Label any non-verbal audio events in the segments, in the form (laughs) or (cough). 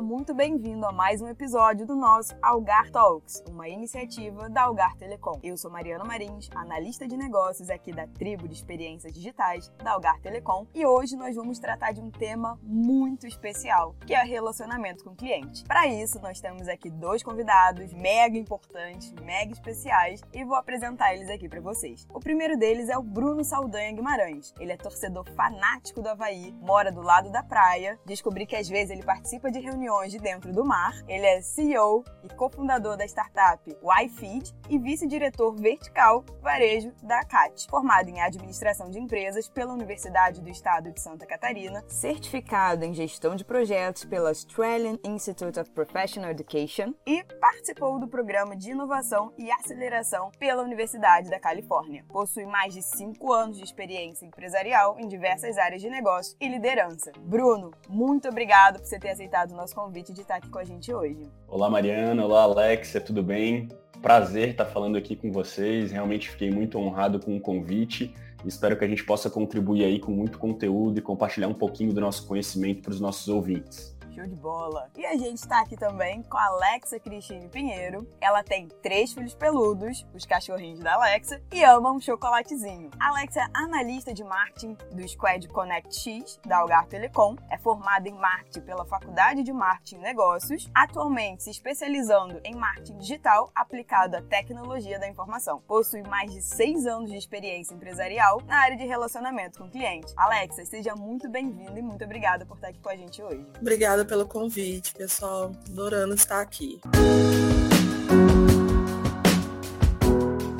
muito bem-vindo a mais um episódio do nosso Algar Talks, uma iniciativa da Algar Telecom. Eu sou Mariana Marins, analista de negócios aqui da tribo de experiências digitais da Algar Telecom, e hoje nós vamos tratar de um tema muito especial, que é relacionamento com o cliente. Para isso, nós temos aqui dois convidados mega importantes, mega especiais, e vou apresentar eles aqui para vocês. O primeiro deles é o Bruno Saldanha Guimarães. Ele é torcedor fanático do Havaí, mora do lado da praia, descobri que às vezes ele participa de reuniões de dentro do mar. Ele é CEO e cofundador da startup YFeed e vice-diretor vertical varejo da CAT, formado em administração de empresas pela Universidade do Estado de Santa Catarina, certificado em gestão de projetos pela Australian Institute of Professional Education e participou do programa de inovação e aceleração pela Universidade da Califórnia. Possui mais de cinco anos de experiência empresarial em diversas áreas de negócio e liderança. Bruno, muito obrigado por você ter aceitado o nosso convite de estar aqui com a gente hoje. Olá, Mariana. Olá, Alexia. Tudo bem? Prazer estar falando aqui com vocês. Realmente fiquei muito honrado com o convite. Espero que a gente possa contribuir aí com muito conteúdo e compartilhar um pouquinho do nosso conhecimento para os nossos ouvintes. Show de bola! E a gente está aqui também com a Alexa Cristine Pinheiro. Ela tem três filhos peludos, os cachorrinhos da Alexa, e ama um chocolatezinho. A Alexa é analista de marketing do Squad Connect X, da Algar Telecom. É formada em marketing pela Faculdade de Marketing e Negócios, atualmente se especializando em marketing digital aplicado à tecnologia da informação. Possui mais de seis anos de experiência empresarial na área de relacionamento com cliente. Alexa, seja muito bem-vinda e muito obrigada por estar aqui com a gente hoje. Obrigada pelo convite, pessoal. Adorando estar aqui.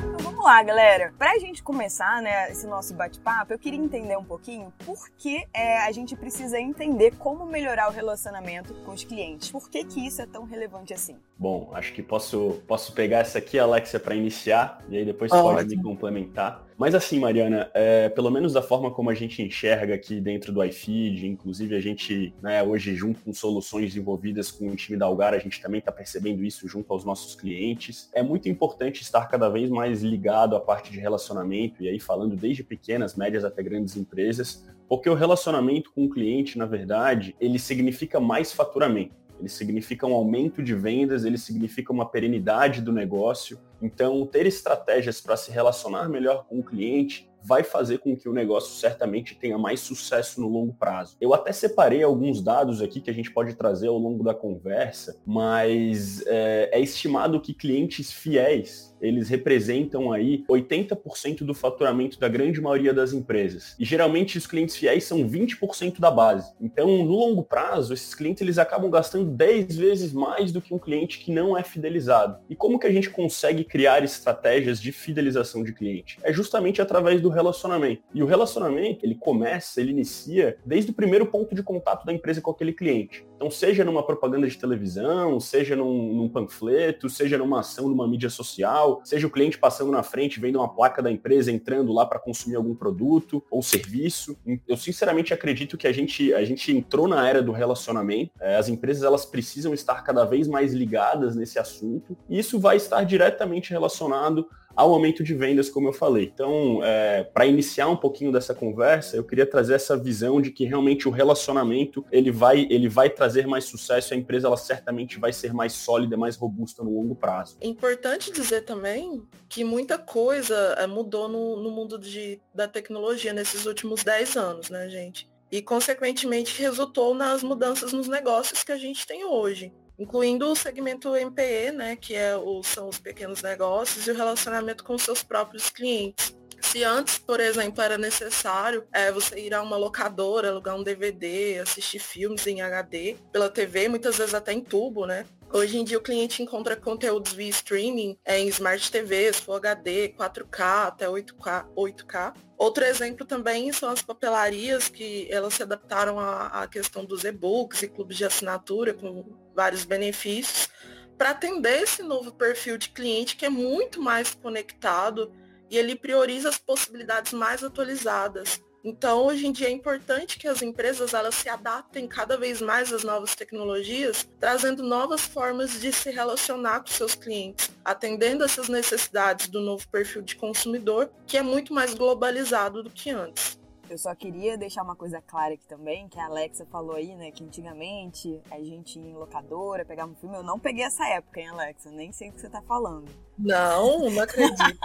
Então, vamos lá, galera. Pra gente começar, né, esse nosso bate-papo, eu queria entender um pouquinho por que é, a gente precisa entender como melhorar o relacionamento com os clientes. Por que que isso é tão relevante assim? Bom, acho que posso, posso pegar essa aqui, Alexia, para iniciar, e aí depois você pode me complementar. Mas assim, Mariana, é, pelo menos da forma como a gente enxerga aqui dentro do iFeed, inclusive a gente, né, hoje junto com soluções desenvolvidas com o time da Algar, a gente também está percebendo isso junto aos nossos clientes. É muito importante estar cada vez mais ligado à parte de relacionamento, e aí falando desde pequenas, médias até grandes empresas, porque o relacionamento com o cliente, na verdade, ele significa mais faturamento ele significa um aumento de vendas, ele significa uma perenidade do negócio. Então, ter estratégias para se relacionar melhor com o cliente vai fazer com que o negócio certamente tenha mais sucesso no longo prazo. Eu até separei alguns dados aqui que a gente pode trazer ao longo da conversa, mas é, é estimado que clientes fiéis eles representam aí 80% do faturamento da grande maioria das empresas. E geralmente os clientes fiéis são 20% da base. Então, no longo prazo, esses clientes eles acabam gastando 10 vezes mais do que um cliente que não é fidelizado. E como que a gente consegue criar estratégias de fidelização de cliente? É justamente através do relacionamento. E o relacionamento, ele começa, ele inicia desde o primeiro ponto de contato da empresa com aquele cliente. Então, seja numa propaganda de televisão, seja num, num panfleto, seja numa ação numa mídia social, seja o cliente passando na frente, vendo uma placa da empresa, entrando lá para consumir algum produto ou serviço. Eu sinceramente acredito que a gente, a gente entrou na era do relacionamento. É, as empresas elas precisam estar cada vez mais ligadas nesse assunto e isso vai estar diretamente relacionado ao aumento de vendas, como eu falei. Então, é, para iniciar um pouquinho dessa conversa, eu queria trazer essa visão de que realmente o relacionamento ele vai, ele vai trazer mais sucesso, a empresa ela certamente vai ser mais sólida, mais robusta no longo prazo. É importante dizer também que muita coisa é, mudou no, no mundo de, da tecnologia nesses últimos 10 anos, né, gente? E, consequentemente, resultou nas mudanças nos negócios que a gente tem hoje incluindo o segmento MPE, né, que é o, são os pequenos negócios e o relacionamento com seus próprios clientes. Se antes, por exemplo, era necessário é, você ir a uma locadora, alugar um DVD, assistir filmes em HD pela TV, muitas vezes até em tubo, né? Hoje em dia o cliente encontra conteúdos via streaming é, em Smart TVs, Full HD, 4K até 8K, 8K. Outro exemplo também são as papelarias que elas se adaptaram à, à questão dos e-books e clubes de assinatura com vários benefícios para atender esse novo perfil de cliente que é muito mais conectado e ele prioriza as possibilidades mais atualizadas. Então, hoje em dia é importante que as empresas elas se adaptem cada vez mais às novas tecnologias, trazendo novas formas de se relacionar com seus clientes, atendendo essas necessidades do novo perfil de consumidor, que é muito mais globalizado do que antes. Eu só queria deixar uma coisa clara aqui também, que a Alexa falou aí, né, que antigamente a gente ia em locadora, pegava um filme. Eu não peguei essa época, hein, Alexa? Nem sei o que você tá falando. Não, não acredito.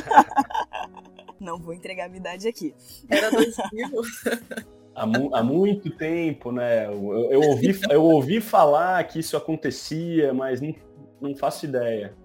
(laughs) não vou entregar a minha idade aqui. Era 2000. há, mu há, muito tempo, né? Eu, eu, ouvi, eu ouvi falar que isso acontecia, mas não, não faço ideia.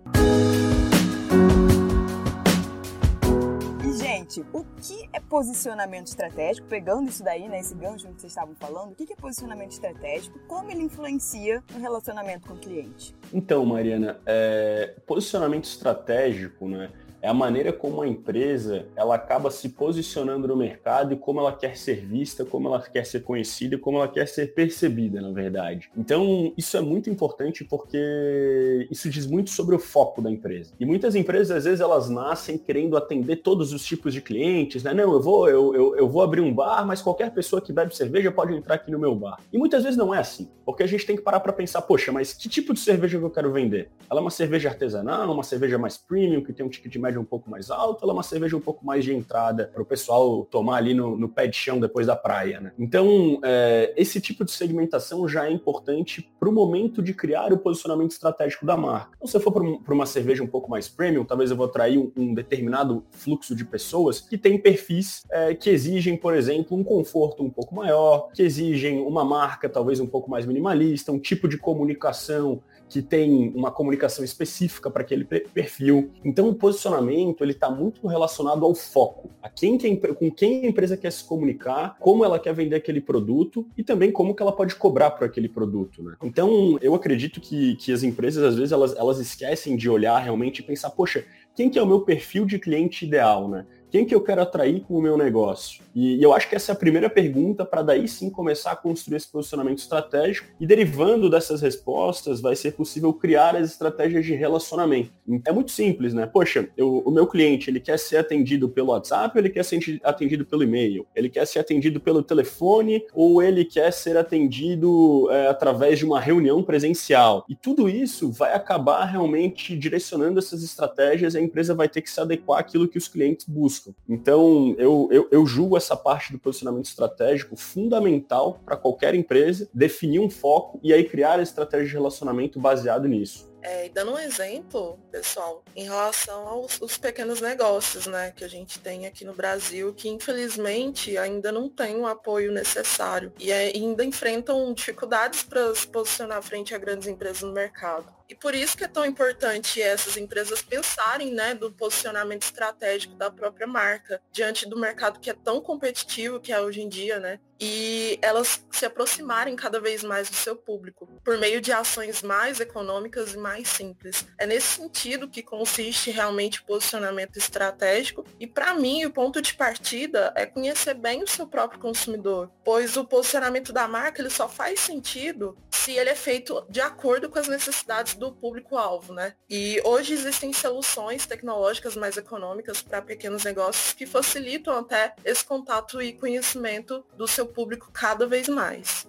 O que é posicionamento estratégico? Pegando isso daí, né, esse gancho que vocês estavam falando, o que é posicionamento estratégico? Como ele influencia no relacionamento com o cliente? Então, Mariana, é, posicionamento estratégico, né? É a maneira como a empresa ela acaba se posicionando no mercado e como ela quer ser vista, como ela quer ser conhecida como ela quer ser percebida, na verdade. Então, isso é muito importante porque isso diz muito sobre o foco da empresa. E muitas empresas, às vezes, elas nascem querendo atender todos os tipos de clientes, né? Não, eu vou, eu, eu, eu vou abrir um bar, mas qualquer pessoa que bebe cerveja pode entrar aqui no meu bar. E muitas vezes não é assim, porque a gente tem que parar para pensar, poxa, mas que tipo de cerveja que eu quero vender? Ela é uma cerveja artesanal, uma cerveja mais premium, que tem um ticket médio um pouco mais alto, ela é uma cerveja um pouco mais de entrada para o pessoal tomar ali no, no, pé de chão depois da praia, né? Então, é, esse tipo de segmentação já é importante para o momento de criar o posicionamento estratégico da marca. Então, se eu for para uma cerveja um pouco mais premium, talvez eu vou atrair um, um determinado fluxo de pessoas que têm perfis é, que exigem, por exemplo, um conforto um pouco maior, que exigem uma marca talvez um pouco mais minimalista, um tipo de comunicação que tem uma comunicação específica para aquele perfil. Então o posicionamento ele está muito relacionado ao foco, a quem que a, com quem a empresa quer se comunicar, como ela quer vender aquele produto e também como que ela pode cobrar por aquele produto. Né? Então eu acredito que, que as empresas às vezes elas, elas esquecem de olhar realmente e pensar, poxa, quem que é o meu perfil de cliente ideal, né? Quem que eu quero atrair com o meu negócio? E, e eu acho que essa é a primeira pergunta para daí sim começar a construir esse posicionamento estratégico e derivando dessas respostas vai ser possível criar as estratégias de relacionamento. É muito simples, né? Poxa, eu, o meu cliente ele quer ser atendido pelo WhatsApp, ele quer ser atendido pelo e-mail, ele quer ser atendido pelo telefone ou ele quer ser atendido é, através de uma reunião presencial. E tudo isso vai acabar realmente direcionando essas estratégias e a empresa vai ter que se adequar àquilo que os clientes buscam Então, eu, eu, eu julgo essa parte do posicionamento estratégico fundamental para qualquer empresa, definir um foco e aí criar a estratégia de relacionamento baseado nisso. É, e dando um exemplo, pessoal, em relação aos, pequenos negócios, né, que a gente tem aqui no Brasil, que infelizmente ainda não tem o apoio necessário e ainda enfrentam dificuldades para se posicionar frente a grandes empresas no mercado. E por isso que é tão importante essas empresas pensarem, né, do posicionamento estratégico da própria marca diante do mercado que é tão competitivo que é hoje em dia, né? E elas se aproximarem cada vez mais do seu público por meio de ações mais econômicas e mais simples. É nesse sentido que consiste realmente o posicionamento estratégico. E para mim, o ponto de partida é conhecer bem o seu próprio consumidor, pois o posicionamento da marca ele só faz sentido se ele é feito de acordo com as necessidades do público-alvo, né? E hoje existem soluções tecnológicas mais econômicas para pequenos negócios que facilitam até esse contato e conhecimento do seu público cada vez mais.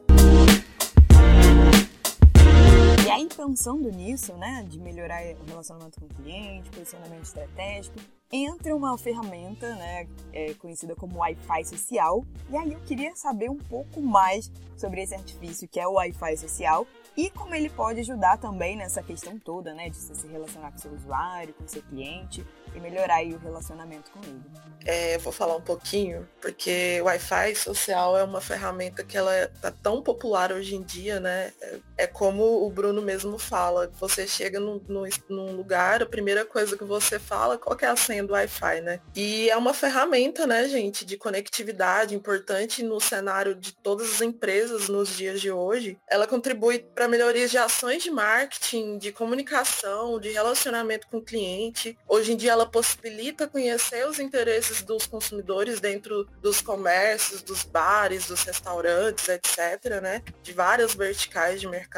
E aí, pensando nisso, né, de melhorar o relacionamento com o cliente, posicionamento estratégico, entra uma ferramenta, né, é, conhecida como Wi-Fi social. E aí eu queria saber um pouco mais sobre esse artifício que é o Wi-Fi social e como ele pode ajudar também nessa questão toda, né, de se relacionar com seu usuário, com seu cliente e melhorar aí o relacionamento com ele. É, vou falar um pouquinho, porque o Wi-Fi social é uma ferramenta que ela tá tão popular hoje em dia, né? É, como o Bruno mesmo fala, você chega num, num, num, lugar, a primeira coisa que você fala, qual é a senha do Wi-Fi, né? E é uma ferramenta, né, gente, de conectividade importante no cenário de todas as empresas nos dias de hoje. Ela contribui para melhorias de ações de marketing, de comunicação, de relacionamento com o cliente. Hoje em dia ela possibilita conhecer os interesses dos consumidores dentro dos comércios, dos bares, dos restaurantes, etc., né? De várias verticais de mercado,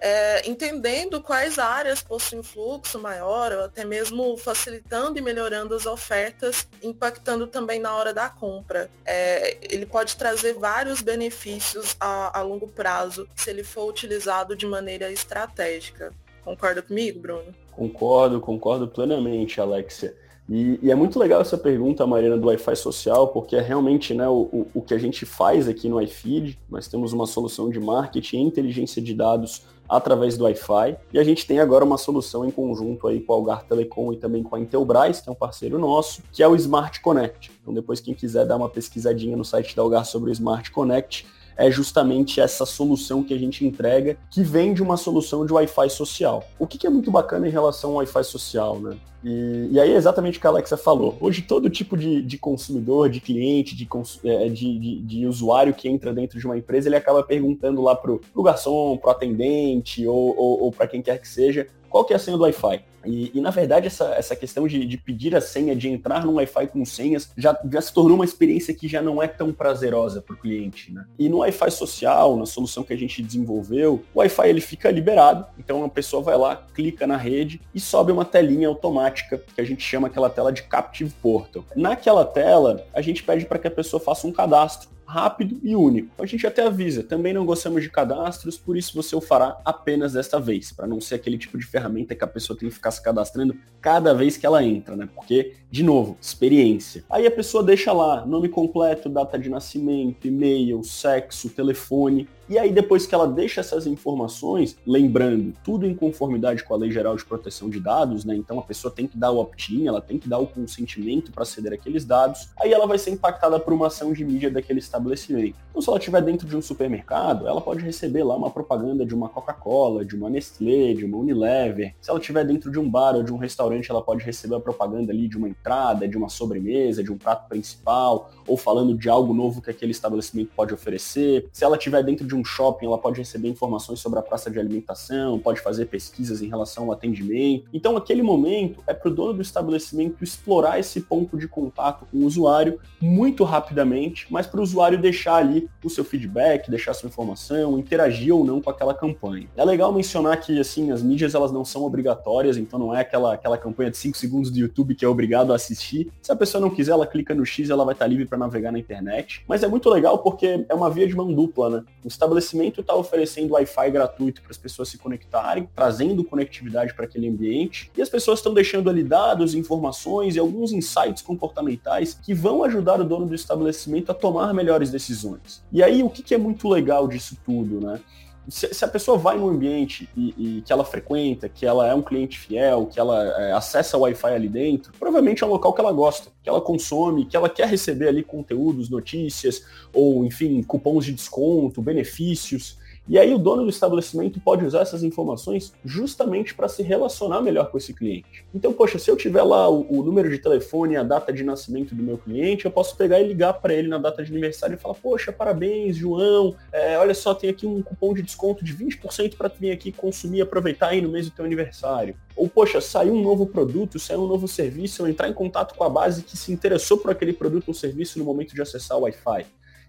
é, entendendo quais áreas possuem fluxo maior, ou até mesmo facilitando e melhorando as ofertas, impactando também na hora da compra. É, ele pode trazer vários benefícios a, a longo prazo se ele for utilizado de maneira estratégica. Concorda comigo, Bruno? Concordo, concordo plenamente, Alexia. E, e, é muito legal essa pergunta, Mariana, do Wi-Fi social, porque é realmente né, o, o, que a gente faz aqui no iFeed. Nós temos uma solução de marketing e inteligência de dados através do Wi-Fi. E a gente tem agora uma solução em conjunto aí com a Algar Telecom e também com a Intelbras, que é um parceiro nosso, que é o Smart Connect. Então depois quem quiser dar uma pesquisadinha no site da Algar sobre o Smart Connect, é justamente essa solução que a gente entrega, que vem de uma solução de Wi-Fi social. O que, que é muito bacana em relação ao Wi-Fi social, né? E, e, aí é exatamente o que a Alexa falou. Hoje todo tipo de, de consumidor, de cliente, de, é, de, de, de, usuário que entra dentro de uma empresa, ele acaba perguntando lá pro, pro garçom, pro atendente ou, ou, ou para quem quer que seja, qual que é a senha do Wi-Fi? E, e, na verdade, essa, essa questão de, de, pedir a senha, de entrar no Wi-Fi com senhas, já, já se tornou uma experiência que já não é tão prazerosa para o cliente. Né? E no Wi-Fi social, na solução que a gente desenvolveu, o Wi-Fi ele fica liberado, então a pessoa vai lá, clica na rede e sobe uma telinha automática, que a gente chama aquela tela de Captive Portal. Naquela tela, a gente pede para que a pessoa faça um cadastro rápido e único. A gente até avisa, também não gostamos de cadastros, por isso você o fará apenas desta vez, para não ser aquele tipo de ferramenta que a pessoa tem que ficar se cadastrando cada vez que ela entra, né? Porque, de novo, experiência. Aí a pessoa deixa lá nome completo, data de nascimento, e-mail, sexo, telefone, e aí, depois que ela deixa essas informações, lembrando, tudo em conformidade com a Lei Geral de Proteção de Dados, né? Então a pessoa tem que dar o opt-in, ela tem que dar o consentimento para ceder aqueles dados, aí ela vai ser impactada por uma ação de mídia daquele estabelecimento. Então, se ela estiver dentro de um supermercado, ela pode receber lá uma propaganda de uma Coca-Cola, de uma Nestlé, de uma Unilever. Se ela estiver dentro de um bar ou de um restaurante, ela pode receber a propaganda ali de uma entrada, de uma sobremesa, de um prato principal, ou falando de algo novo que aquele estabelecimento pode oferecer. Se ela estiver dentro de um shopping, ela pode receber informações sobre a praça de alimentação, pode fazer pesquisas em relação ao atendimento. Então, aquele momento é para o dono do estabelecimento explorar esse ponto de contato com o usuário muito rapidamente, mas para o usuário deixar ali o seu feedback, deixar sua informação, interagir ou não com aquela campanha. É legal mencionar que assim as mídias elas não são obrigatórias, então não é aquela, aquela campanha de 5 segundos do YouTube que é obrigado a assistir. Se a pessoa não quiser, ela clica no X, ela vai estar livre para navegar na internet. Mas é muito legal porque é uma via de mão dupla, né? O estabelecimento está oferecendo Wi-Fi gratuito para as pessoas se conectarem, trazendo conectividade para aquele ambiente, e as pessoas estão deixando ali dados, informações e alguns insights comportamentais que vão ajudar o dono do estabelecimento a tomar melhores decisões. E aí, o que, que é muito legal disso tudo, né? Se, se, a pessoa vai no ambiente e, e, que ela frequenta, que ela é um cliente fiel, que ela é, acessa o Wi-Fi ali dentro, provavelmente é um local que ela gosta, que ela consome, que ela quer receber ali conteúdos, notícias, ou enfim, cupons de desconto, benefícios. E aí o dono do estabelecimento pode usar essas informações justamente para se relacionar melhor com esse cliente. Então, poxa, se eu tiver lá o, o número de telefone e a data de nascimento do meu cliente, eu posso pegar e ligar para ele na data de aniversário e falar, poxa, parabéns, João, é, olha só, tem aqui um cupom de desconto de 20% para vir aqui consumir e aproveitar aí no mês do teu aniversário. Ou, poxa, saiu um novo produto, saiu um novo serviço, eu entrar em contato com a base que se interessou por aquele produto ou serviço no momento de acessar o Wi-Fi.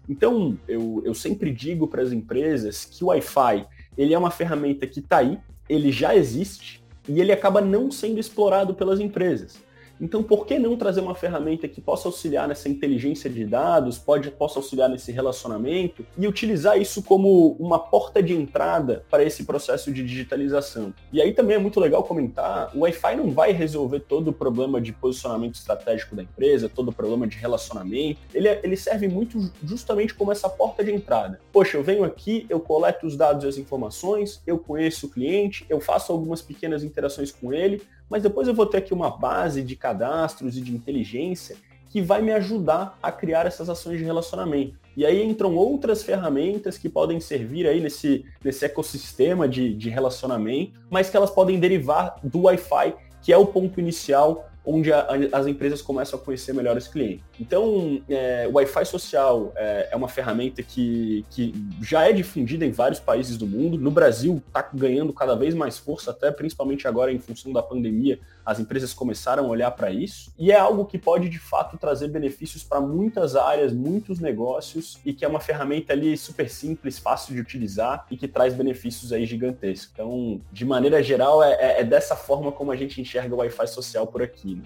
Então, eu, eu sempre digo para as empresas que o Wi-Fi ele é uma ferramenta que está aí, ele já existe e ele acaba não sendo explorado pelas empresas. Então, por que não trazer uma ferramenta que possa auxiliar nessa inteligência de dados, pode, possa auxiliar nesse relacionamento e utilizar isso como uma porta de entrada para esse processo de digitalização? E aí também é muito legal comentar, o Wi-Fi não vai resolver todo o problema de posicionamento estratégico da empresa, todo o problema de relacionamento. Ele, é, ele serve muito justamente como essa porta de entrada. Poxa, eu venho aqui, eu coleto os dados e as informações, eu conheço o cliente, eu faço algumas pequenas interações com ele, mas depois eu vou ter aqui uma base de cadastros e de inteligência que vai me ajudar a criar essas ações de relacionamento. E aí entram outras ferramentas que podem servir aí nesse, nesse ecossistema de, de relacionamento, mas que elas podem derivar do Wi-Fi, que é o ponto inicial onde a, as empresas começam a conhecer melhor esse cliente. Então, é, o Wi-Fi social é, é, uma ferramenta que, que já é difundida em vários países do mundo. No Brasil, está ganhando cada vez mais força, até principalmente agora em função da pandemia, as empresas começaram a olhar para isso. E é algo que pode, de fato, trazer benefícios para muitas áreas, muitos negócios, e que é uma ferramenta ali super simples, fácil de utilizar e que traz benefícios aí gigantescos. Então, de maneira geral, é, é, é dessa forma como a gente enxerga o Wi-Fi social por aqui. Né?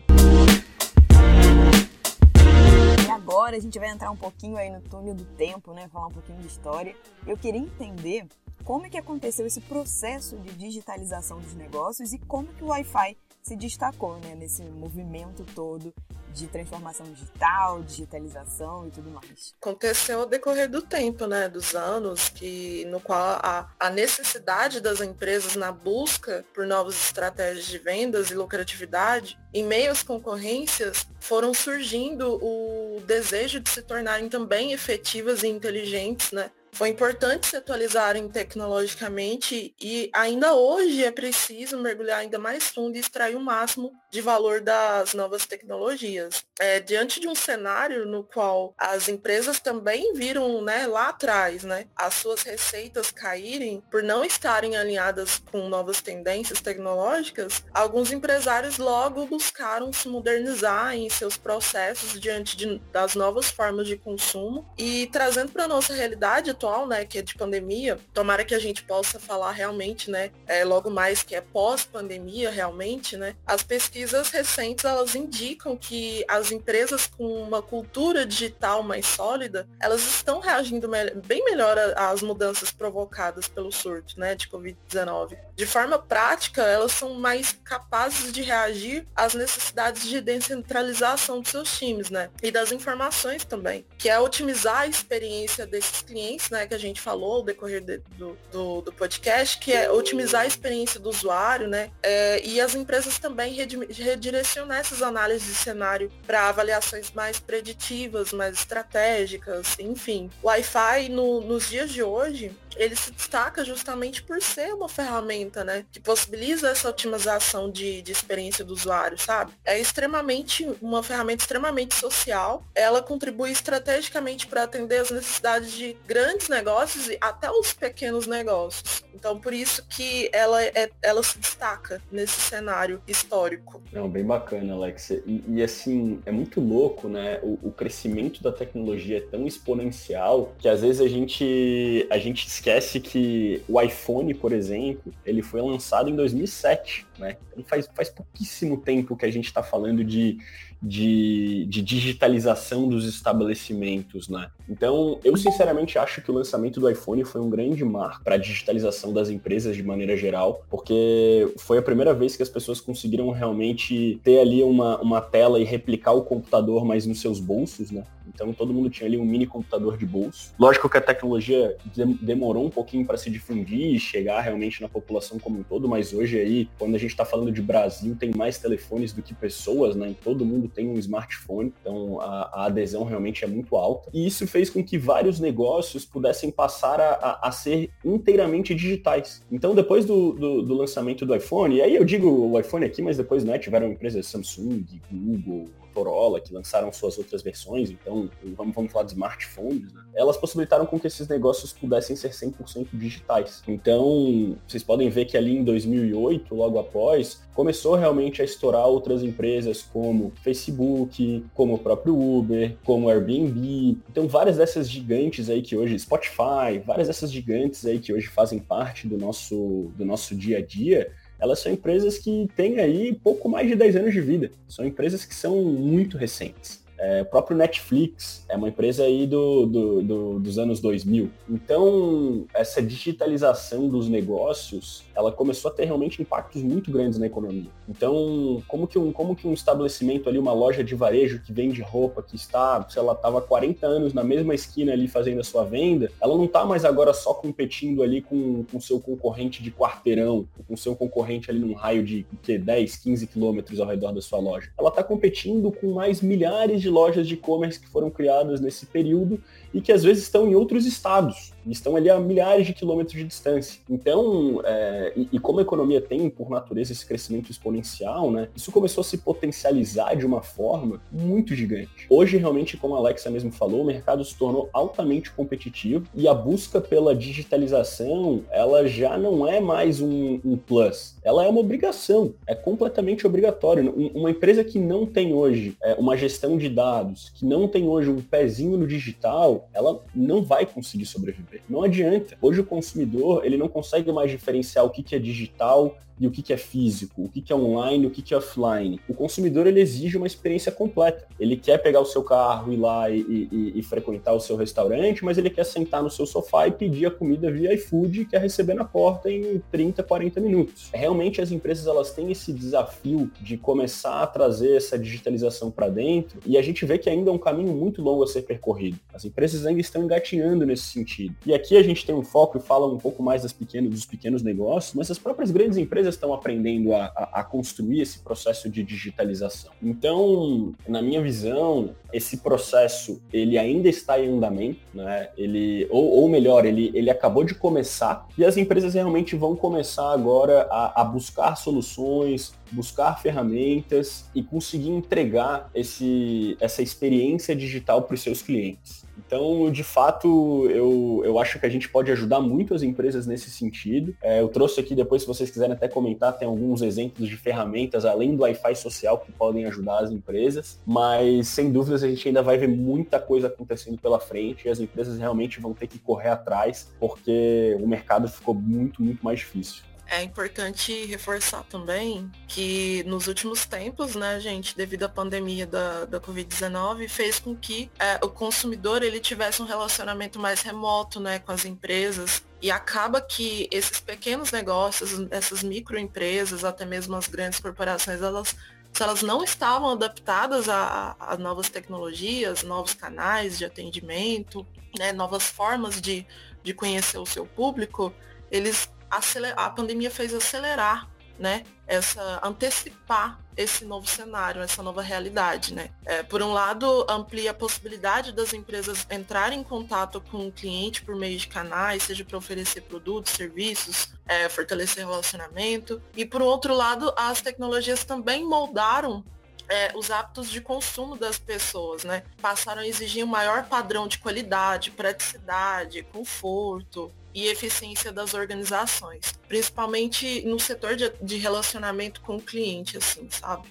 Agora a gente vai entrar um pouquinho aí no túnel do tempo, né? Falar um pouquinho de história. Eu queria entender como é que aconteceu esse processo de digitalização dos negócios e como que o Wi-Fi se destacou né, nesse movimento todo de transformação digital, digitalização e tudo mais. Aconteceu ao decorrer do tempo, né, dos anos, que no qual a, a necessidade das empresas na busca por novas estratégias de vendas e lucratividade, em meio às concorrências, foram surgindo o desejo de se tornarem também efetivas e inteligentes, né, foi importante se atualizarem tecnologicamente e ainda hoje é preciso mergulhar ainda mais fundo e extrair o máximo de valor das novas tecnologias. É, diante de um cenário no qual as empresas também viram né, lá atrás né, as suas receitas caírem por não estarem alinhadas com novas tendências tecnológicas, alguns empresários logo buscaram se modernizar em seus processos diante de, das novas formas de consumo. E trazendo para a nossa realidade atual, né, que é de pandemia, tomara que a gente possa falar realmente, né, é, logo mais que é pós-pandemia realmente, né, as pesquisas recentes elas indicam que as empresas com uma cultura digital mais sólida, elas estão reagindo bem melhor às mudanças provocadas pelo surto, né, de Covid-19. De forma prática, elas são mais capazes de reagir às necessidades de descentralização dos seus times, né, e das informações também, que é otimizar a experiência desses clientes né, que a gente falou ao decorrer de, do, do, do, podcast, que é otimizar a experiência do usuário, né? É, e as empresas também redirecionar essas análises de cenário para avaliações mais preditivas, mais estratégicas, enfim. O Wi-Fi no, nos dias de hoje, ele se destaca justamente por ser uma ferramenta, né, que possibilita essa otimização de, de experiência do usuário, sabe? É extremamente, uma ferramenta extremamente social, ela contribui estrategicamente para atender as necessidades de grandes negócios e até os pequenos negócios. Então, por isso que ela, é, ela se destaca nesse cenário histórico. Não, bem bacana, Alex. E, e assim, é muito louco, né? O, o, crescimento da tecnologia é tão exponencial que às vezes a gente, a gente esquece que o iPhone, por exemplo, ele foi lançado em 2007, né? Então faz, faz pouquíssimo tempo que a gente está falando de de, de digitalização dos estabelecimentos, né? Então, eu sinceramente acho que o lançamento do iPhone foi um grande marco para a digitalização das empresas de maneira geral, porque foi a primeira vez que as pessoas conseguiram realmente ter ali uma, uma tela e replicar o computador, mas nos seus bolsos, né? Então todo mundo tinha ali um mini computador de bolso. Lógico que a tecnologia demorou um pouquinho para se difundir e chegar realmente na população como um todo, mas hoje aí, quando a gente está falando de Brasil, tem mais telefones do que pessoas, né? E todo mundo tem um smartphone, então a, a, adesão realmente é muito alta. E isso fez com que vários negócios pudessem passar a, a, a ser inteiramente digitais. Então, depois do, do, do, lançamento do iPhone, e aí eu digo o iPhone aqui, mas depois né, tiveram empresas Samsung, Google, Motorola, que lançaram suas outras versões, então vamos, vamos falar de smartphones, né? elas possibilitaram com que esses negócios pudessem ser 100% digitais. Então, vocês podem ver que ali em 2008, logo após, começou realmente a estourar outras empresas como Facebook, como o próprio Uber, como Airbnb. Então, várias dessas gigantes aí que hoje, Spotify, várias dessas gigantes aí que hoje fazem parte do nosso, do nosso dia a dia, elas são empresas que têm aí pouco mais de 10 anos de vida. São empresas que são muito recentes. É, o próprio Netflix é uma empresa aí do, do, do, dos anos 2000. Então, essa digitalização dos negócios, ela começou a ter realmente impactos muito grandes na economia. Então, como que um, como que um estabelecimento ali, uma loja de varejo que vende roupa, que está, sei lá, estava 40 anos na mesma esquina ali fazendo a sua venda, ela não está mais agora só competindo ali com o seu concorrente de quarteirão, com seu concorrente ali num raio de que, 10, 15 quilômetros ao redor da sua loja. Ela está competindo com mais milhares de de lojas de e-commerce que foram criadas nesse período e que às vezes estão em outros estados, e estão ali a milhares de quilômetros de distância. Então, é, e, e, como a economia tem, por natureza, esse crescimento exponencial, né, isso começou a se potencializar de uma forma muito gigante. Hoje, realmente, como a Alexa mesmo falou, o mercado se tornou altamente competitivo e a busca pela digitalização, ela já não é mais um, um plus, ela é uma obrigação, é completamente obrigatório. Uma empresa que não tem hoje é, uma gestão de dados, que não tem hoje um pezinho no digital, ela não vai conseguir sobreviver. Não adianta. Hoje o consumidor, ele não consegue mais diferenciar o que, que é digital e o que, que é físico, o que, que é online, o que, que é offline. O consumidor ele exige uma experiência completa. Ele quer pegar o seu carro, ir lá e, e, e frequentar o seu restaurante, mas ele quer sentar no seu sofá e pedir a comida via iFood e quer receber na porta em 30, 40 minutos. Realmente as empresas elas têm esse desafio de começar a trazer essa digitalização para dentro e a gente vê que ainda é um caminho muito longo a ser percorrido. As empresas ainda estão engatinhando nesse sentido. E aqui a gente tem um foco e fala um pouco mais das pequenas, dos pequenos negócios, mas as próprias grandes empresas estão aprendendo a, a, a construir esse processo de digitalização. Então, na minha visão, esse processo ele ainda está em andamento, né? Ele ou, ou melhor, ele, ele acabou de começar e as empresas realmente vão começar agora a, a buscar soluções, buscar ferramentas e conseguir entregar esse, essa experiência digital para os seus clientes. Então, de fato, eu, eu acho que a gente pode ajudar muito as empresas nesse sentido. É, eu trouxe aqui depois, se vocês quiserem até comentar, tem alguns exemplos de ferramentas além do Wi-Fi social que podem ajudar as empresas, mas sem dúvidas a gente ainda vai ver muita coisa acontecendo pela frente e as empresas realmente vão ter que correr atrás porque o mercado ficou muito, muito mais difícil. É importante reforçar também que nos últimos tempos, né, gente, devido à pandemia da, da Covid-19, fez com que é, o consumidor ele tivesse um relacionamento mais remoto né, com as empresas. E acaba que esses pequenos negócios, essas microempresas, até mesmo as grandes corporações, elas se elas não estavam adaptadas a, a, novas tecnologias, novos canais de atendimento, né, novas formas de, de conhecer o seu público, eles a pandemia fez acelerar, né? Essa antecipar esse novo cenário, essa nova realidade, né? É, por um lado, amplia a possibilidade das empresas entrarem em contato com o cliente por meio de canais, seja para oferecer produtos, serviços, é, fortalecer relacionamento. E por outro lado, as tecnologias também moldaram é, os hábitos de consumo das pessoas, né? Passaram a exigir um maior padrão de qualidade, praticidade, conforto, e eficiência das organizações, principalmente no setor de, de relacionamento com o cliente, assim, sabe?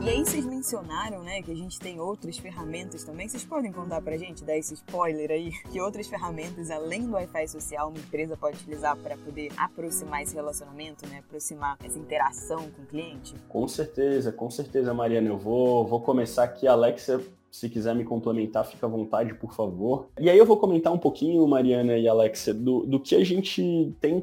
E aí vocês mencionaram, né, que a gente tem outras ferramentas também. Vocês podem contar pra gente, dar esse spoiler aí, que outras ferramentas além do Wi-Fi social uma empresa pode utilizar para poder aproximar esse relacionamento, né, aproximar essa interação com o cliente? Com certeza, com certeza, Mariana. Eu vou, vou começar aqui, Alexa se quiser me complementar, fica à vontade, por favor. E aí eu vou comentar um pouquinho, Mariana e Alexia, do, do que a gente tem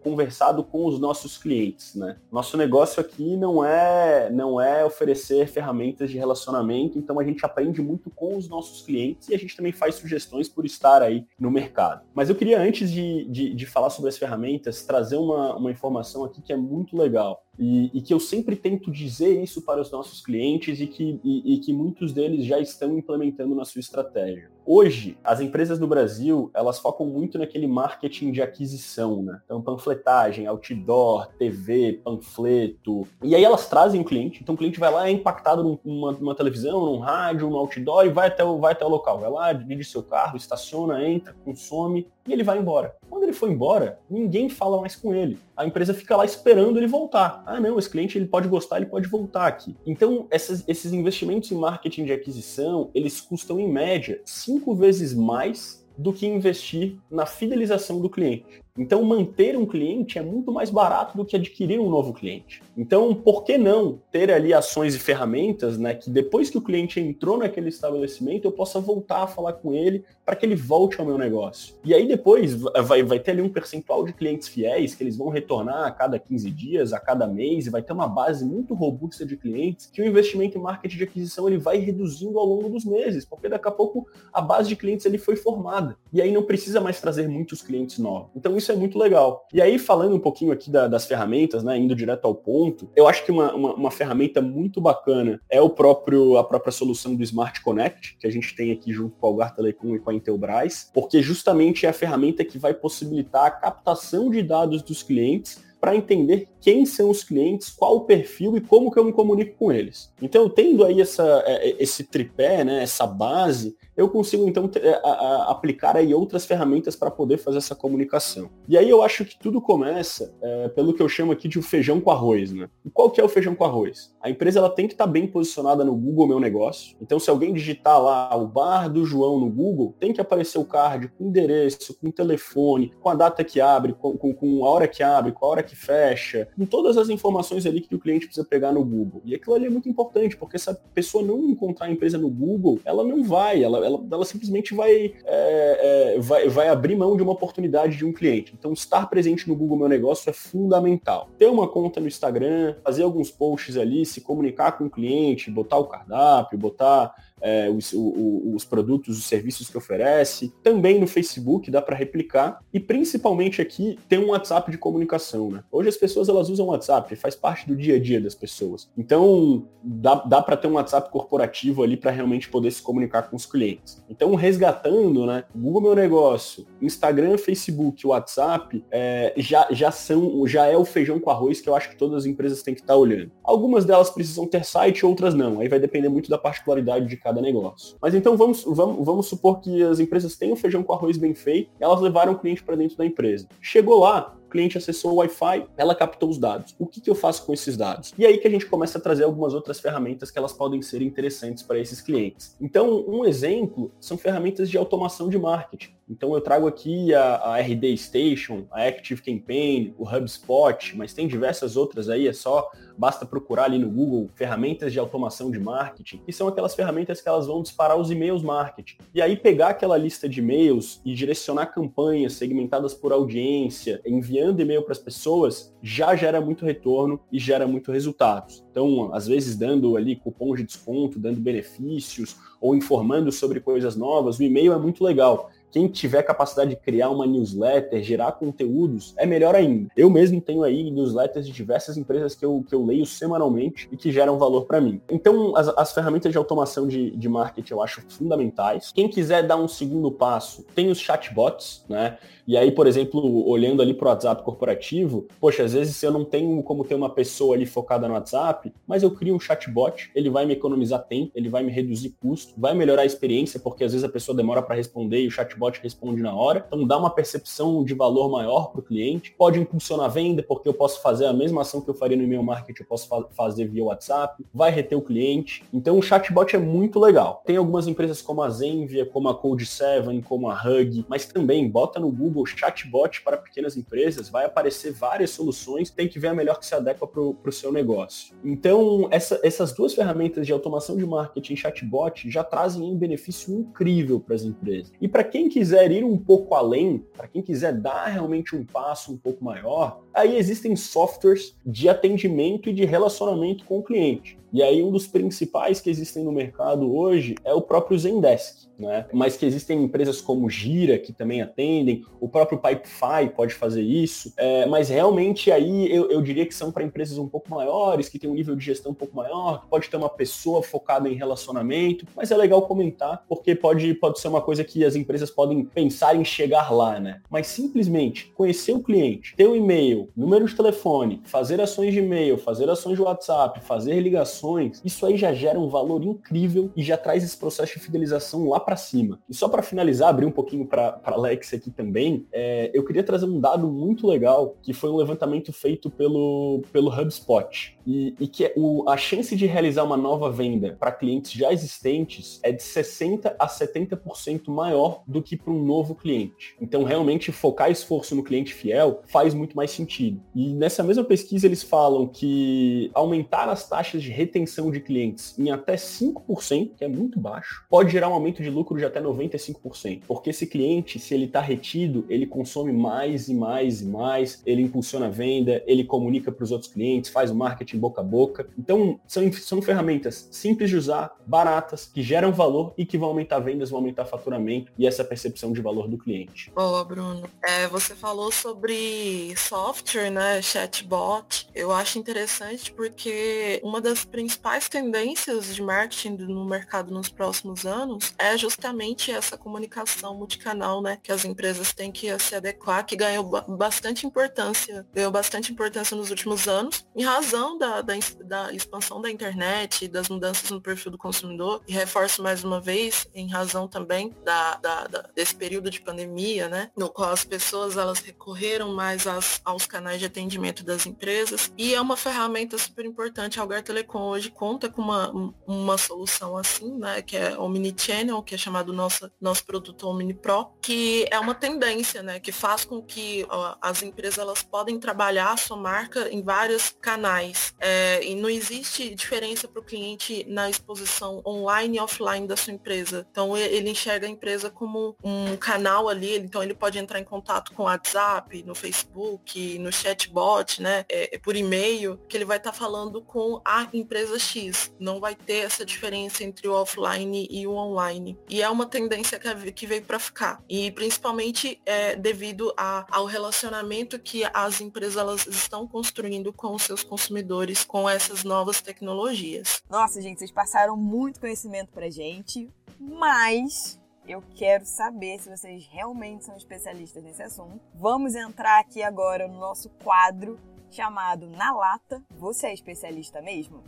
conversado com os nossos clientes, né? Nosso negócio aqui não é, não é oferecer ferramentas de relacionamento, então a gente aprende muito com os nossos clientes e a gente também faz sugestões por estar aí no mercado. Mas eu queria, antes de, de, de falar sobre as ferramentas, trazer uma, uma informação aqui que é muito legal. E, e, que eu sempre tento dizer isso para os nossos clientes e que, e, e que muitos deles já estão implementando na sua estratégia. Hoje, as empresas no Brasil, elas focam muito naquele marketing de aquisição, né? Então, panfletagem, outdoor, TV, panfleto. E aí elas trazem o cliente. Então, o cliente vai lá, é impactado numa, numa televisão, num rádio, num outdoor e vai até, o, vai até o local. Vai lá, dirige seu carro, estaciona, entra, consome e ele vai embora. Quando ele for embora, ninguém fala mais com ele. A empresa fica lá esperando ele voltar. Ah, não, esse cliente ele pode gostar, ele pode voltar aqui. Então, essas, esses investimentos em marketing de aquisição, eles custam em média cinco vezes mais do que investir na fidelização do cliente. Então, manter um cliente é muito mais barato do que adquirir um novo cliente. Então, por que não ter ali ações e ferramentas, né, que depois que o cliente entrou naquele estabelecimento, eu possa voltar a falar com ele para que ele volte ao meu negócio. E aí depois vai, vai ter ali um percentual de clientes fiéis que eles vão retornar a cada 15 dias, a cada mês, e vai ter uma base muito robusta de clientes que o investimento em marketing de aquisição ele vai reduzindo ao longo dos meses, porque daqui a pouco a base de clientes ele foi formada. E aí não precisa mais trazer muitos clientes novos. Então isso é muito legal. E aí, falando um pouquinho aqui da, das ferramentas, né, indo direto ao ponto, eu acho que uma, uma, uma, ferramenta muito bacana é o próprio, a própria solução do Smart Connect, que a gente tem aqui junto com a Algar Telecom e com a Intelbras, porque justamente é a ferramenta que vai possibilitar a captação de dados dos clientes para entender quem são os clientes, qual o perfil e como que eu me comunico com eles. Então, tendo aí essa, é, esse tripé, né, essa base, eu consigo então ter, a, a, aplicar aí outras ferramentas para poder fazer essa comunicação. E aí eu acho que tudo começa é, pelo que eu chamo aqui de o feijão com arroz, né? E qual que é o feijão com arroz? A empresa ela tem que estar tá bem posicionada no Google Meu Negócio. Então se alguém digitar lá o bar do João no Google, tem que aparecer o card com endereço, com telefone, com a data que abre, com, com, com a hora que abre, com a hora que fecha, com todas as informações ali que o cliente precisa pegar no Google. E aquilo ali é muito importante, porque se a pessoa não encontrar a empresa no Google, ela não vai, ela, ela, ela simplesmente vai, é, é, vai, vai abrir mão de uma oportunidade de um cliente. Então, estar presente no Google Meu Negócio é fundamental. Ter uma conta no Instagram, fazer alguns posts ali, se comunicar com o cliente, botar o cardápio, botar é, os, o, os produtos, os serviços que oferece. Também no Facebook dá para replicar. E principalmente aqui tem um WhatsApp de comunicação. Né? Hoje as pessoas elas usam WhatsApp, faz parte do dia a dia das pessoas. Então dá, dá para ter um WhatsApp corporativo ali para realmente poder se comunicar com os clientes. Então resgatando, né? Google Meu Negócio, Instagram, Facebook, WhatsApp é, já, já são, já é o feijão com arroz que eu acho que todas as empresas têm que estar tá olhando. Algumas delas precisam ter site, outras não. Aí vai depender muito da particularidade de cada cada negócio. Mas então vamos, vamos, vamos supor que as empresas tenham feijão com arroz bem feito, elas levaram o cliente para dentro da empresa. Chegou lá, o cliente acessou o Wi-Fi, ela captou os dados. O que, que eu faço com esses dados? E aí que a gente começa a trazer algumas outras ferramentas que elas podem ser interessantes para esses clientes. Então, um exemplo são ferramentas de automação de marketing. Então eu trago aqui a, a, RD Station, a Active Campaign, o HubSpot, mas tem diversas outras aí, é só basta procurar ali no Google ferramentas de automação de marketing, que são aquelas ferramentas que elas vão disparar os e-mails marketing. E aí pegar aquela lista de e-mails e direcionar campanhas segmentadas por audiência, enviando e-mail para as pessoas, já gera muito retorno e gera muito resultados. Então, às vezes dando ali cupom de desconto, dando benefícios ou informando sobre coisas novas, o e-mail é muito legal. Quem tiver capacidade de criar uma newsletter, gerar conteúdos, é melhor ainda. Eu mesmo tenho aí newsletters de diversas empresas que eu, que eu leio semanalmente e que geram valor para mim. Então, as, as, ferramentas de automação de, de marketing eu acho fundamentais. Quem quiser dar um segundo passo, tem os chatbots, né? E aí, por exemplo, olhando ali para o WhatsApp corporativo, poxa, às vezes eu não tenho como ter uma pessoa ali focada no WhatsApp, mas eu crio um chatbot, ele vai me economizar tempo, ele vai me reduzir custo, vai melhorar a experiência, porque às vezes a pessoa demora para responder e o chatbot responde na hora. Então dá uma percepção de valor maior para o cliente. Pode impulsionar a venda, porque eu posso fazer a mesma ação que eu faria no e-mail marketing, eu posso fa fazer via WhatsApp, vai reter o cliente. Então o chatbot é muito legal. Tem algumas empresas como a Zenvia, como a Code7, como a Hug, mas também bota no Google Google Chatbot para pequenas empresas, vai aparecer várias soluções, tem que ver a melhor que se adequa para o seu negócio. Então, essa, essas duas ferramentas de automação de marketing chatbot já trazem um benefício incrível para as empresas. E para quem quiser ir um pouco além, para quem quiser dar realmente um passo um pouco maior, aí existem softwares de atendimento e de relacionamento com o cliente. E aí um dos principais que existem no mercado hoje é o próprio Zendesk né? Mas que existem empresas como Gira que também atendem, o próprio Pipefy pode fazer isso, é, mas realmente aí eu, eu diria que são para empresas um pouco maiores, que tem um nível de gestão um pouco maior, que pode ter uma pessoa focada em relacionamento, mas é legal comentar, porque pode, pode ser uma coisa que as empresas podem pensar em chegar lá, né? Mas simplesmente conhecer o cliente, ter o um e-mail, número de telefone, fazer ações de e-mail, fazer ações de WhatsApp, fazer ligações, isso aí já gera um valor incrível e já traz esse processo de fidelização lá para cima. E só para finalizar, abrir um pouquinho para Alex aqui também, é, eu queria trazer um dado muito legal, que foi um levantamento feito pelo, pelo HubSpot. E, e que é o, a chance de realizar uma nova venda para clientes já existentes é de 60% a 70% maior do que para um novo cliente. Então, realmente, focar esforço no cliente fiel faz muito mais sentido. E nessa mesma pesquisa, eles falam que aumentar as taxas de retenção de clientes em até 5%, que é muito baixo, pode gerar um aumento de lucro de até 95%. Porque esse cliente, se ele está retido, ele consome mais e mais e mais, ele impulsiona a venda, ele comunica para os outros clientes, faz o marketing boca a boca. Então, são, são ferramentas simples de usar, baratas, que geram valor e que vão aumentar vendas, vão aumentar faturamento e essa percepção de valor do cliente. Boa, Bruno. É, você falou sobre software, né, chatbot. Eu acho interessante porque uma das principais tendências de marketing no mercado nos próximos anos é justamente essa comunicação multicanal, né, que as empresas têm que se adequar, que ganhou bastante importância, ganhou bastante importância nos últimos anos, em razão da da, da, expansão da internet, das mudanças no perfil do consumidor, e reforço mais uma vez, em razão também da, da, da, desse período de pandemia, né, no qual as pessoas elas recorreram mais aos canais de atendimento das empresas, e é uma ferramenta super importante. Algar Telecom hoje conta com uma, uma solução assim, né, que é Omnichannel, que é chamado nosso, nosso produto Omni Pro, que é uma tendência, né, que faz com que ó, as empresas elas podem trabalhar a sua marca em vários canais. É, e não existe diferença para o cliente na exposição online e offline da sua empresa. Então ele enxerga a empresa como um canal ali, então ele pode entrar em contato com o WhatsApp, no Facebook, no chatbot, né, é, é por e-mail, que ele vai estar tá falando com a empresa X. Não vai ter essa diferença entre o offline e o online. E é uma tendência que veio para ficar. E principalmente é, devido a, ao relacionamento que as empresas elas estão construindo com os seus consumidores com essas novas tecnologias. Nossa, gente, vocês passaram muito conhecimento pra gente, mas eu quero saber se vocês realmente são especialistas nesse assunto. Vamos entrar aqui agora no nosso quadro chamado Na Lata. Você é especialista mesmo?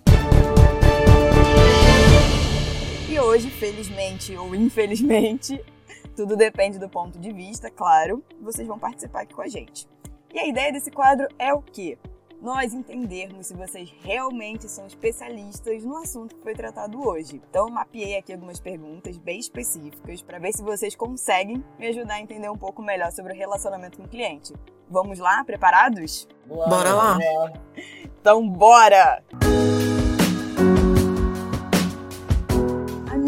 E hoje, felizmente ou infelizmente, (laughs) tudo depende do ponto de vista, claro, vocês vão participar aqui com a gente. E a ideia desse quadro é o quê? Nós entendermos se vocês realmente são especialistas no assunto que foi tratado hoje. Então, eu mapeei aqui algumas perguntas bem específicas para ver se vocês conseguem me ajudar a entender um pouco melhor sobre o relacionamento com o cliente. Vamos lá? Preparados? Bora, bora lá! Então, bora!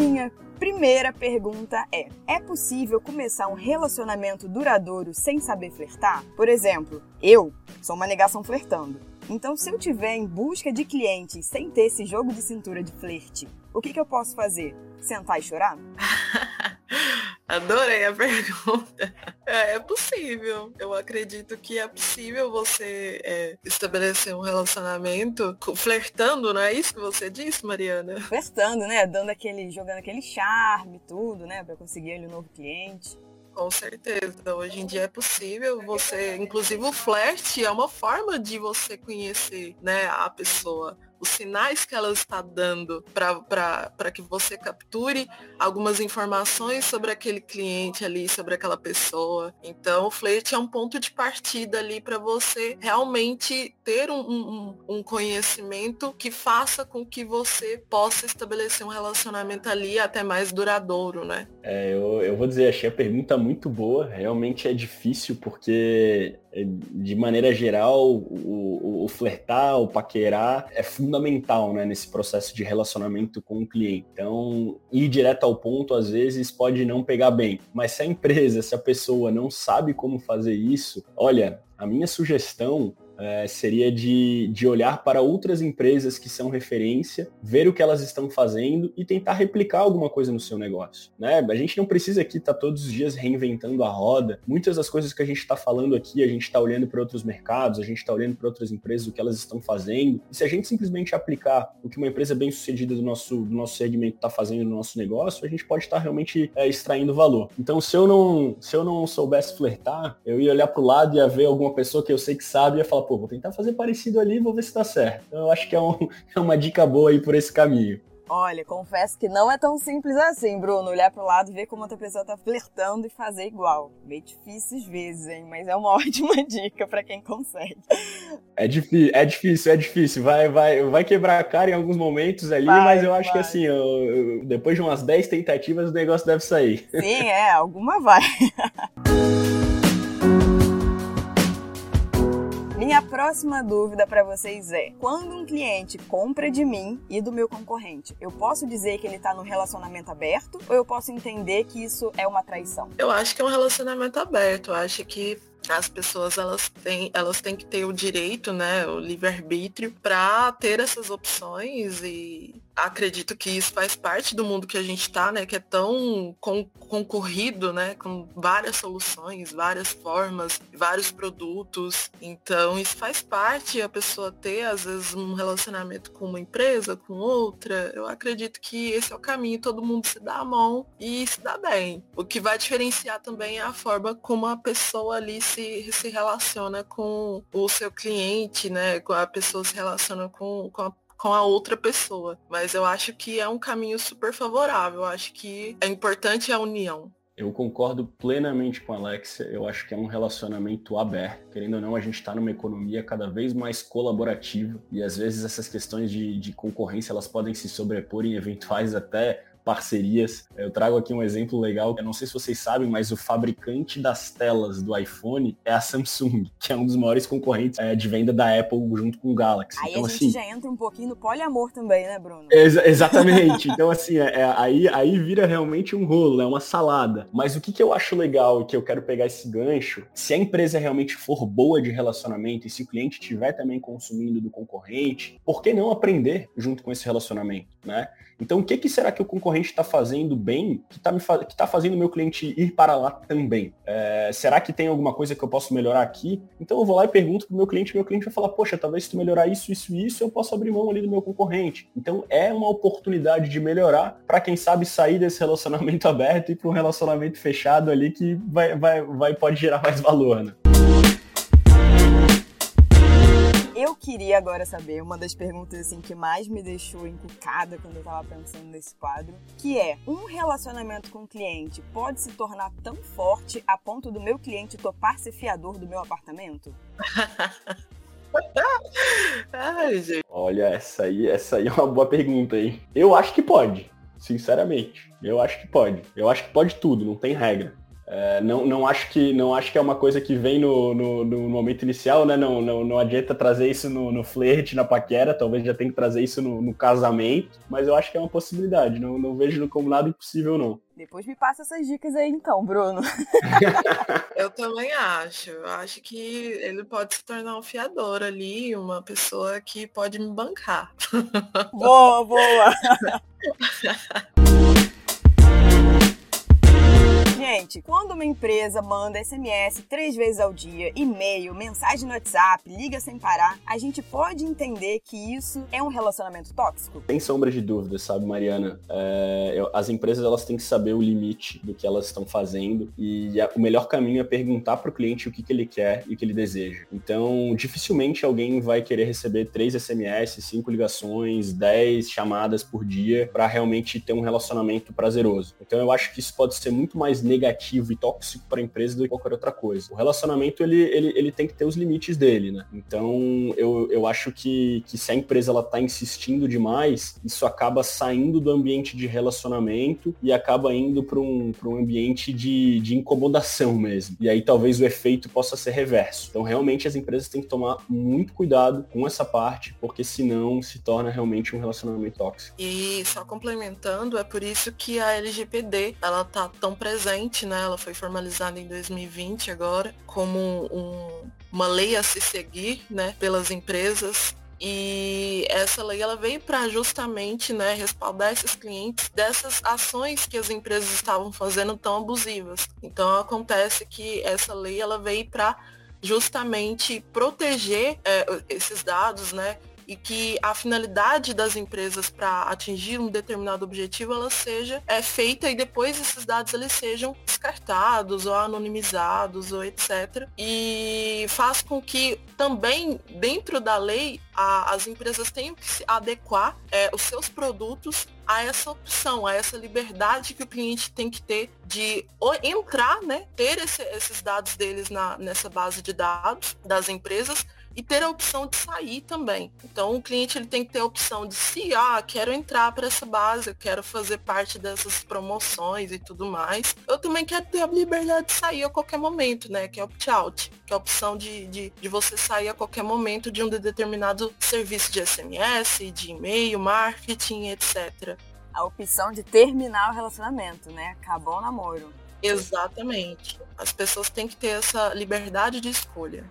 Minha primeira pergunta é: é possível começar um relacionamento duradouro sem saber flertar? Por exemplo, eu sou uma negação flertando. Então, se eu tiver em busca de clientes sem ter esse jogo de cintura de flerte, o que, que eu posso fazer? Sentar e chorar? (laughs) Adorei a (laughs) pergunta. É, é, possível. Eu acredito que é possível você é, estabelecer um relacionamento flertando, não é isso que você disse, Mariana? Flertando, né? Dando aquele, jogando aquele charme, tudo, né? Para conseguir ali um novo cliente. Com certeza. Hoje em dia é possível você, inclusive o flerte é uma forma de você conhecer, né, a pessoa os sinais que ela está dando para que você capture algumas informações sobre aquele cliente ali, sobre aquela pessoa. Então, o flerte é um ponto de partida ali para você realmente ter um, um, um, conhecimento que faça com que você possa estabelecer um relacionamento ali até mais duradouro, né? É, eu, eu vou dizer, achei a pergunta muito boa. Realmente é difícil porque de maneira geral, o, o, o, flertar, o paquerar é fundamental né, nesse processo de relacionamento com o cliente. Então, ir direto ao ponto, às vezes, pode não pegar bem. Mas se a empresa, se a pessoa não sabe como fazer isso, olha, a minha sugestão é, seria de, de olhar para outras empresas que são referência, ver o que elas estão fazendo e tentar replicar alguma coisa no seu negócio. Né? A gente não precisa aqui estar tá todos os dias reinventando a roda. Muitas das coisas que a gente está falando aqui, a gente está olhando para outros mercados, a gente está olhando para outras empresas, o que elas estão fazendo. E se a gente simplesmente aplicar o que uma empresa bem sucedida do nosso, do nosso segmento está fazendo no nosso negócio, a gente pode estar tá realmente é, extraindo valor. Então, se eu não, se eu não soubesse flertar, eu ia olhar para o lado e ia ver alguma pessoa que eu sei que sabe e ia falar, pô, vou tentar fazer parecido ali, vou ver se dá certo. Então, eu acho que é, um, (laughs) é uma dica boa aí por esse caminho. Olha, confesso que não é tão simples assim, Bruno. Olhar pro lado e ver como outra pessoa tá flertando e fazer igual. Bem difícil às vezes, hein? Mas é uma (laughs) ótima dica para quem consegue. É, difícil, é difícil, é difícil. Vai, vai, vai quebrar a cara em alguns momentos ali, vai, mas eu acho vai. que assim, eu, eu, depois de umas 10 tentativas, o negócio deve sair. Sim, é, alguma vai. (laughs) Minha próxima dúvida para vocês é: quando um cliente compra de mim e do meu concorrente, eu posso dizer que ele está no relacionamento aberto ou eu posso entender que isso é uma traição? Eu acho que é um relacionamento aberto. Eu acho que as pessoas elas têm, elas têm que ter o direito, né, o livre-arbítrio para ter essas opções e acredito que isso faz parte do mundo que a gente está, né, que é tão con concorrido, né, com várias soluções, várias formas, vários produtos. Então, isso faz parte a pessoa ter às vezes um relacionamento com uma empresa, com outra. Eu acredito que esse é o caminho, todo mundo se dá a mão e se dá bem. O que vai diferenciar também é a forma como a pessoa ali se, se relaciona com o seu cliente, né? A pessoa se relaciona com, com a com a outra pessoa. Mas eu acho que é um caminho super favorável. Eu acho que é importante a união. Eu concordo plenamente com a Alexia. Eu acho que é um relacionamento aberto. Querendo ou não, a gente está numa economia cada vez mais colaborativa e às vezes essas questões de, de concorrência elas podem se sobrepor em eventuais até parcerias. Eu trago aqui um exemplo legal, eu não sei se vocês sabem, mas o fabricante das telas do iPhone é a Samsung, que é um dos maiores concorrentes é, de venda da Apple junto com o Galaxy. Aí então, a gente assim, já entra um pouquinho no poliamor também, né, Bruno? Ex exatamente. então, assim, é, é, aí, aí vira realmente um rolo, é uma salada. Mas o que, que eu acho legal e que eu quero pegar esse gancho, se a empresa realmente for boa de relacionamento e se o cliente estiver também consumindo do concorrente, por que não aprender junto com esse relacionamento, né? Então, o que, que será que o concorrente está fazendo bem que está tá fazendo o meu cliente ir para lá também? É, será que tem alguma coisa que eu posso melhorar aqui? Então, eu vou lá e pergunto para o meu cliente, meu cliente vai falar, poxa, talvez se tu melhorar isso, isso e isso, eu posso abrir mão ali do meu concorrente. Então, é uma oportunidade de melhorar para quem sabe sair desse relacionamento (laughs) aberto e para um relacionamento fechado ali que vai, vai, vai, pode gerar mais valor, né? Eu queria agora saber uma das perguntas assim que mais me deixou encucada quando eu tava pensando nesse quadro, que é: um relacionamento com o cliente pode se tornar tão forte a ponto do meu cliente topar ser fiador do meu apartamento? (laughs) Ai, gente. Olha, essa aí, essa aí é uma boa pergunta, hein? Eu acho que pode, sinceramente. Eu acho que pode. Eu acho que pode tudo, não tem regra. É, não, não, acho que, não acho que é uma coisa que vem no, no, no momento inicial, né? Não, não, não adianta trazer isso no, no flerte, na paquera, talvez já tenha que trazer isso no, no, casamento, mas eu acho que é uma possibilidade, não, não vejo como nada impossível, não. Depois me passa essas dicas aí então, Bruno. (laughs) eu também acho. Eu acho que ele pode se tornar um fiador ali, uma pessoa que pode me bancar. Boa, boa! (laughs) Gente, quando uma empresa manda SMS três vezes ao dia, e-mail, mensagem no WhatsApp, liga sem parar, a gente pode entender que isso é um relacionamento tóxico? Sem sombra de dúvida, sabe, Mariana? É, eu, as empresas elas têm que saber o limite do que elas estão fazendo e a, o melhor caminho é perguntar para o cliente o que, que ele quer e o que ele deseja. Então, dificilmente alguém vai querer receber três SMS, cinco ligações, dez chamadas por dia para realmente ter um relacionamento prazeroso. Então, eu acho que isso pode ser muito mais negativo e tóxico para a empresa do que qualquer outra coisa. O relacionamento ele, ele, ele tem que ter os limites dele, né? Então eu, eu acho que, que se a empresa ela tá insistindo demais, isso acaba saindo do ambiente de relacionamento e acaba indo para um, um ambiente de, de incomodação mesmo. E aí talvez o efeito possa ser reverso. Então realmente as empresas têm que tomar muito cuidado com essa parte, porque senão se torna realmente um relacionamento tóxico. E só complementando, é por isso que a LGPD ela tá tão presente né? Ela foi formalizada em 2020 agora como um, uma lei a se seguir, né, pelas empresas e essa lei ela veio para justamente né, respaldar esses clientes dessas ações que as empresas estavam fazendo tão abusivas. Então acontece que essa lei ela veio para justamente proteger é, esses dados, né, e que a finalidade das empresas para atingir um determinado objetivo ela seja é feita e depois esses dados eles sejam descartados ou anonimizados ou etc. E faz com que também dentro da lei a, as empresas tenham que se adequar é, os seus produtos a essa opção, a essa liberdade que o cliente tem que ter de entrar, né, ter esse, esses dados deles na, nessa base de dados das empresas e ter a opção de sair também. Então o cliente ele tem que ter a opção de se ah, quero entrar para essa base, eu quero fazer parte dessas promoções e tudo mais. Eu também quero ter a liberdade de sair a qualquer momento, né? Que é opt-out, que é a opção de, de, de você sair a qualquer momento de um determinado serviço de SMS, de e-mail, marketing, etc. A opção de terminar o relacionamento, né? Acabou o namoro. Exatamente. As pessoas têm que ter essa liberdade de escolha.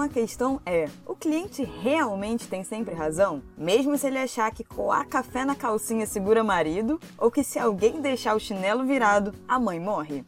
Última questão é: o cliente realmente tem sempre razão? Mesmo se ele achar que coar café na calcinha segura marido, ou que se alguém deixar o chinelo virado, a mãe morre?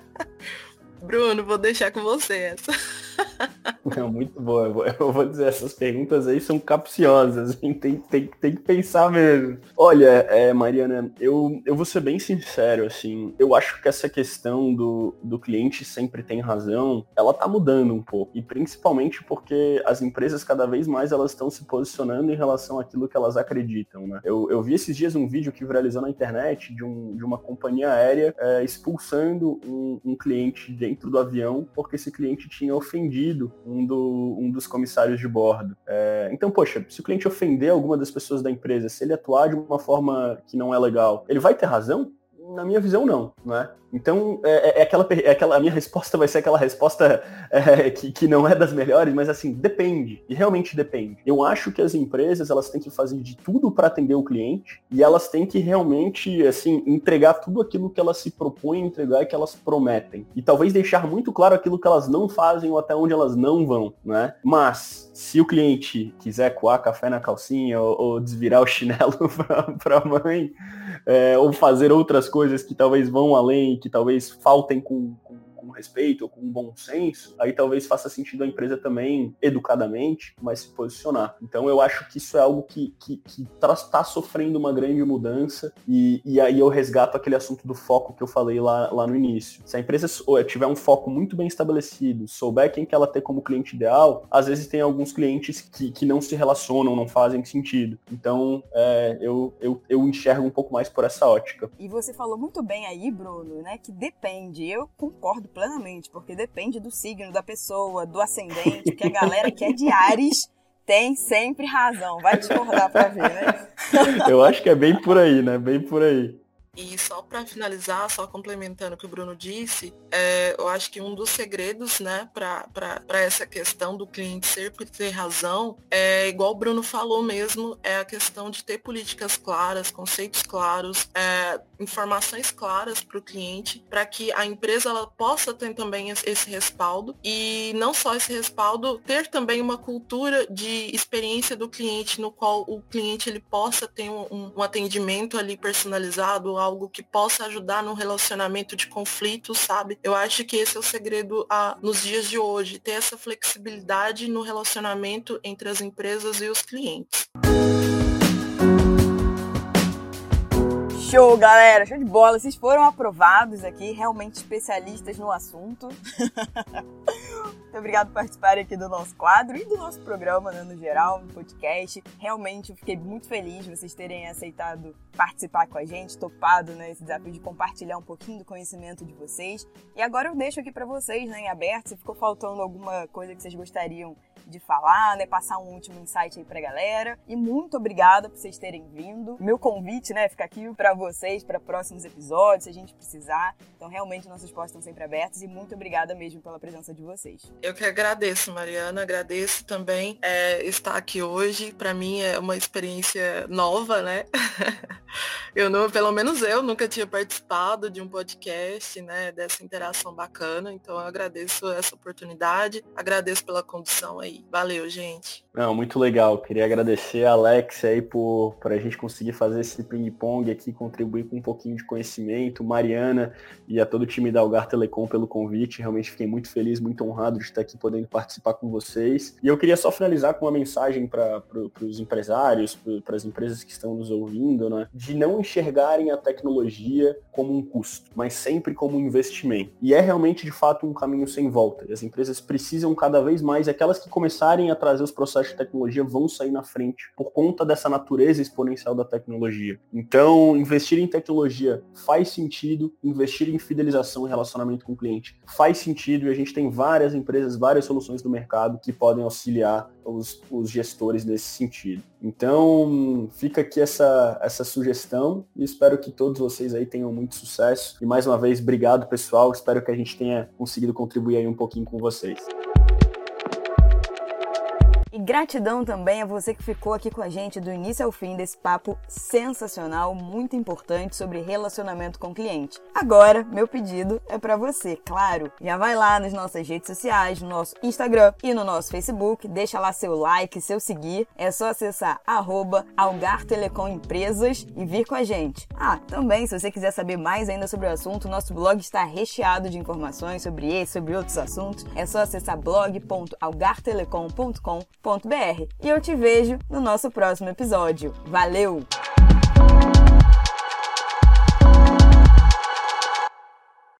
(laughs) Bruno, vou deixar com você essa. (laughs) É muito boa. (laughs) Eu vou dizer, essas perguntas aí são capciosas. Tem, tem, tem que pensar mesmo. Olha, é, Mariana, eu, eu vou ser bem sincero, assim. Eu acho que essa questão do, do cliente sempre tem razão, ela tá mudando um pouco. E principalmente porque as empresas cada vez mais elas estão se posicionando em relação àquilo que elas acreditam, né? Eu, eu vi esses dias um vídeo que viralizou na internet de, um, de uma companhia aérea é, expulsando um, um cliente dentro do avião porque esse cliente tinha ofendido um, do, um dos comissários de bordo. É, então, poxa, se o cliente ofender alguma das pessoas da empresa, se ele atuar de uma forma que não é legal, ele vai ter razão? Na minha visão, não, né? Então, é, é, aquela, é aquela. A minha resposta vai ser aquela resposta é, que, que não é das melhores, mas assim, depende. E realmente depende. Eu acho que as empresas elas têm que fazer de tudo para atender o cliente e elas têm que realmente, assim, entregar tudo aquilo que elas se propõem a entregar e que elas prometem. E talvez deixar muito claro aquilo que elas não fazem ou até onde elas não vão, né? Mas, se o cliente quiser coar café na calcinha ou, ou desvirar o chinelo (laughs) para a mãe, é, ou fazer outras coisas que talvez vão além, que talvez faltem com, com com respeito ou com bom senso, aí talvez faça sentido a empresa também, educadamente, mas se posicionar. Então eu acho que isso é algo que está sofrendo uma grande mudança e, e aí eu resgato aquele assunto do foco que eu falei lá, lá no início. Se a empresa tiver um foco muito bem estabelecido, souber quem que ela tem como cliente ideal, às vezes tem alguns clientes que, que não se relacionam, não fazem sentido. Então é, eu, eu, eu enxergo um pouco mais por essa ótica. E você falou muito bem aí, Bruno, né, que depende. Eu concordo plenamente, porque depende do signo da pessoa, do ascendente, que a galera que é de Ares tem sempre razão. Vai discordar pra ver, né? (laughs) Eu acho que é bem por aí, né? Bem por aí. E só para finalizar, só complementando o que o Bruno disse, é, eu acho que um dos segredos, né, para essa questão do cliente sempre ter razão, é igual o Bruno falou mesmo, é a questão de ter políticas claras, conceitos claros, é, informações claras para o cliente, para que a empresa ela possa ter também esse respaldo e não só esse respaldo, ter também uma cultura de experiência do cliente, no qual o cliente ele possa ter um, um atendimento ali personalizado, algo que possa ajudar no relacionamento de conflitos, sabe? Eu acho que esse é o segredo a, nos dias de hoje, ter essa flexibilidade no relacionamento entre as empresas e os clientes. Show, galera! Show de bola! Vocês foram aprovados aqui, realmente especialistas no assunto. (laughs) Muito obrigado por participarem aqui do nosso quadro e do nosso programa, né, no geral, no podcast. Realmente eu fiquei muito feliz de vocês terem aceitado participar com a gente, topado né, esse desafio de compartilhar um pouquinho do conhecimento de vocês. E agora eu deixo aqui para vocês, né, em aberto, se ficou faltando alguma coisa que vocês gostariam de falar, né? Passar um último insight aí pra galera. E muito obrigada por vocês terem vindo. Meu convite, né? Fica aqui para vocês, para próximos episódios, se a gente precisar. Então, realmente, nossos postos estão sempre abertos e muito obrigada mesmo pela presença de vocês. Eu que agradeço, Mariana. Agradeço também é, estar aqui hoje. Para mim é uma experiência nova, né? (laughs) eu não, pelo menos eu nunca tinha participado de um podcast, né? Dessa interação bacana. Então, eu agradeço essa oportunidade. Agradeço pela condução aí. Valeu, gente. Não, muito legal. Queria agradecer a Alex aí por, por a gente conseguir fazer esse ping-pong aqui, contribuir com um pouquinho de conhecimento, Mariana e a todo o time da Algar Telecom pelo convite. Realmente fiquei muito feliz, muito honrado de estar aqui podendo participar com vocês. E eu queria só finalizar com uma mensagem para os empresários, para as empresas que estão nos ouvindo, né? De não enxergarem a tecnologia como um custo, mas sempre como um investimento. E é realmente, de fato, um caminho sem volta. E as empresas precisam cada vez mais, aquelas que começarem a trazer os processos de tecnologia vão sair na frente por conta dessa natureza exponencial da tecnologia. Então, investir em tecnologia faz sentido, investir em fidelização e relacionamento com o cliente faz sentido e a gente tem várias empresas, várias soluções do mercado que podem auxiliar os, os gestores nesse sentido. Então, fica aqui essa, essa sugestão e espero que todos vocês aí tenham muito sucesso. E mais uma vez, obrigado pessoal, espero que a gente tenha conseguido contribuir aí um pouquinho com vocês. E gratidão também a você que ficou aqui com a gente do início ao fim desse papo sensacional, muito importante sobre relacionamento com cliente. Agora, meu pedido é para você, claro. Já vai lá nas nossas redes sociais, no nosso Instagram e no nosso Facebook, deixa lá seu like, seu seguir. É só acessar arroba Algar Telecom Empresas e vir com a gente. Ah, também, se você quiser saber mais ainda sobre o assunto, nosso blog está recheado de informações sobre esse, sobre outros assuntos. É só acessar blog.algartelecom.com.br. E eu te vejo no nosso próximo episódio. Valeu!